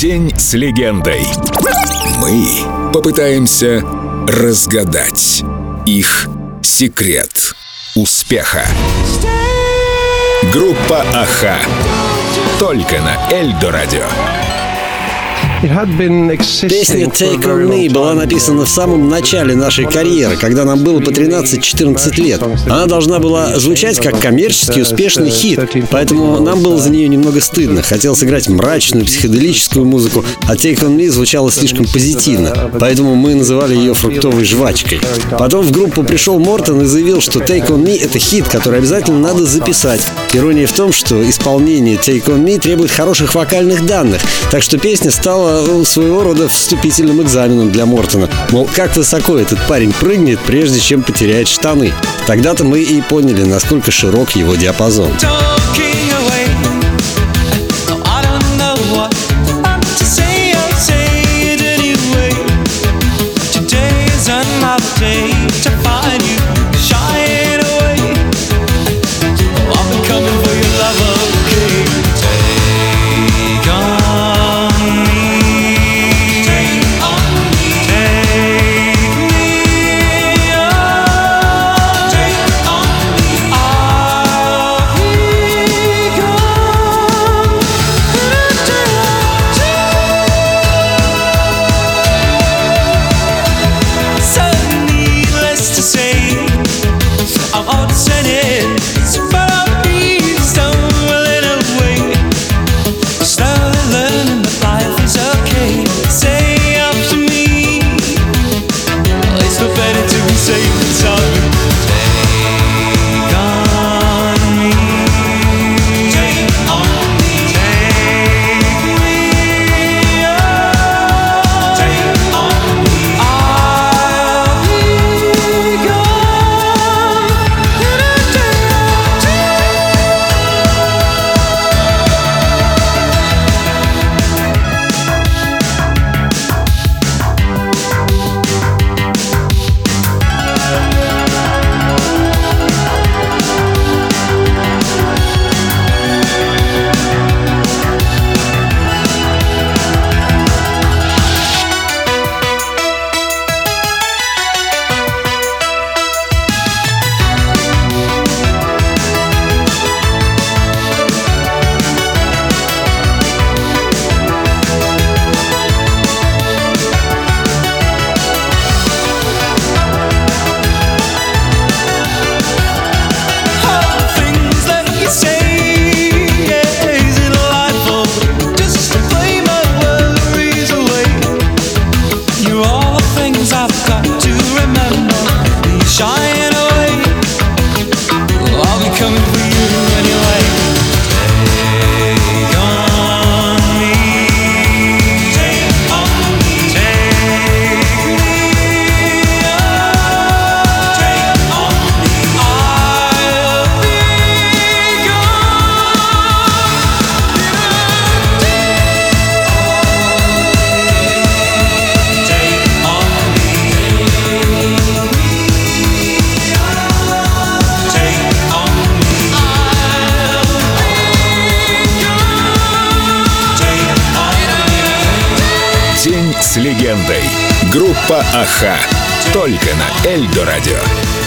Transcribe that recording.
День с легендой. Мы попытаемся разгадать их секрет успеха. Группа Аха. Только на Эльдо Радио. Песня «Take on Me» была написана в самом начале нашей карьеры, когда нам было по 13-14 лет. Она должна была звучать как коммерчески успешный хит, поэтому нам было за нее немного стыдно. Хотел сыграть мрачную, психоделическую музыку, а «Take on Me» звучала слишком позитивно, поэтому мы называли ее фруктовой жвачкой. Потом в группу пришел Мортон и заявил, что «Take on Me» — это хит, который обязательно надо записать. Ирония в том, что исполнение «Take on Me» требует хороших вокальных данных, так что песня стала своего рода вступительным экзаменом для Мортона. Мол, как высоко этот парень прыгнет, прежде чем потеряет штаны. Тогда-то мы и поняли, насколько широк его диапазон. day легендой. Группа Аха. Только на Эльдо радио.